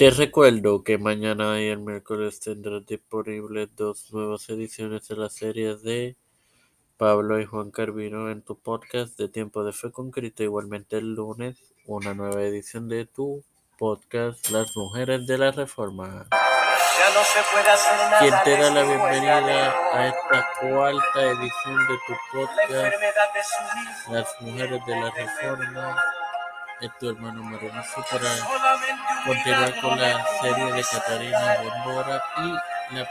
Te recuerdo que mañana y el miércoles tendrás disponibles dos nuevas ediciones de la serie de Pablo y Juan Carvino en tu podcast de Tiempo de Fe con Cristo. Igualmente el lunes, una nueva edición de tu podcast Las Mujeres de la Reforma. Quien te da la bienvenida a esta cuarta edición de tu podcast Las Mujeres de la Reforma es tu hermano Maronazo para continuar con la serie de Catarina Bondora y, la,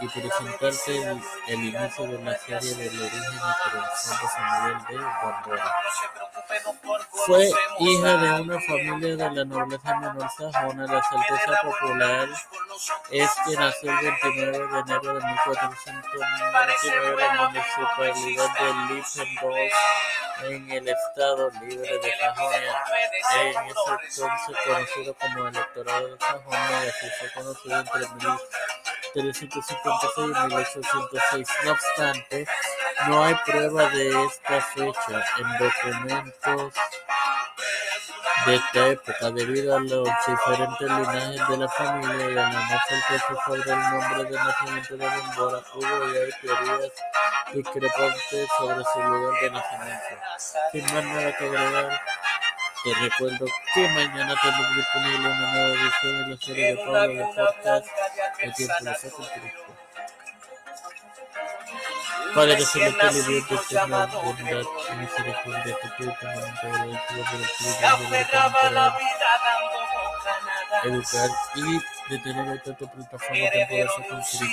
y presentarte el, el, inicio de la serie del origen y tradición de Samuel de Bondora. Fue hija de una familia de la nobleza menor sajona. La certeza popular es que nació el 29 de enero de 1499 en la municipalidad de Lippendorf en el estado libre de Sajonia, en ese entonces conocido como electorado de Sajonia, y así fue conocido entre 1356 y 1806. No obstante, no hay prueba de esta fecha en documentos de esta época, debido a los diferentes linajes de la familia y a la no certeza sobre el nombre de nacimiento de Bondora, hubo y hay teorías discrepantes sobre su lugar de nacimiento. Sin más nada que agregar, te recuerdo que mañana tendrás disponible una nueva edición de la serie de Pablo de Podcast de Tiempo de Cristo. Padre y Dios de eterna bondad y misericordia, que tú tengas todo el tiempo Espíritu para educar y de tener esta tu plataforma temporal con Cristo.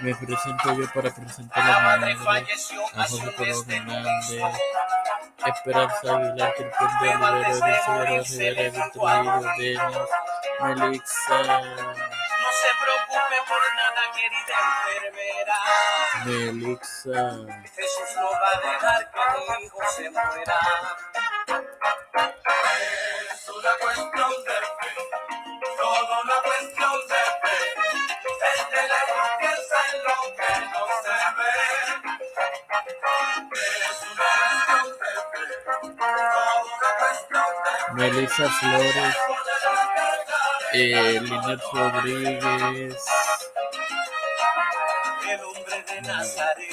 Me presento yo para presentar a mi a José Hernández, Esperanza Aguilar, Cristian de Olivero, Elizabeth Rivera, Víctor Denis, Melixa. No se preocupe por nada, querida enfermera. Melixa. Jesús no va a dejar que mi hijo se muera. Melissa Flores, eh, Linet Rodríguez, de Nazaret.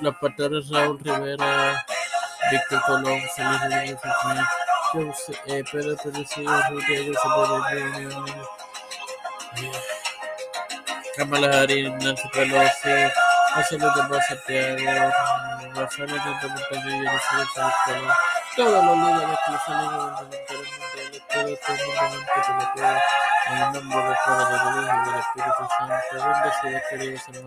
los pastores Raúl Rivera, Víctor Colón, Félix Rodríguez José- eh, Pedro Ruth Diego Sepúlveda, Kamala Harris, Nancy Pelosi, José Luis de Santiago, Rafael Hernández Montaño Elizabeth Félix Colón, todos los líderes que salen mundiales, todo el mundo que te lo pueda, en el nombre del Padre, del y del Espíritu.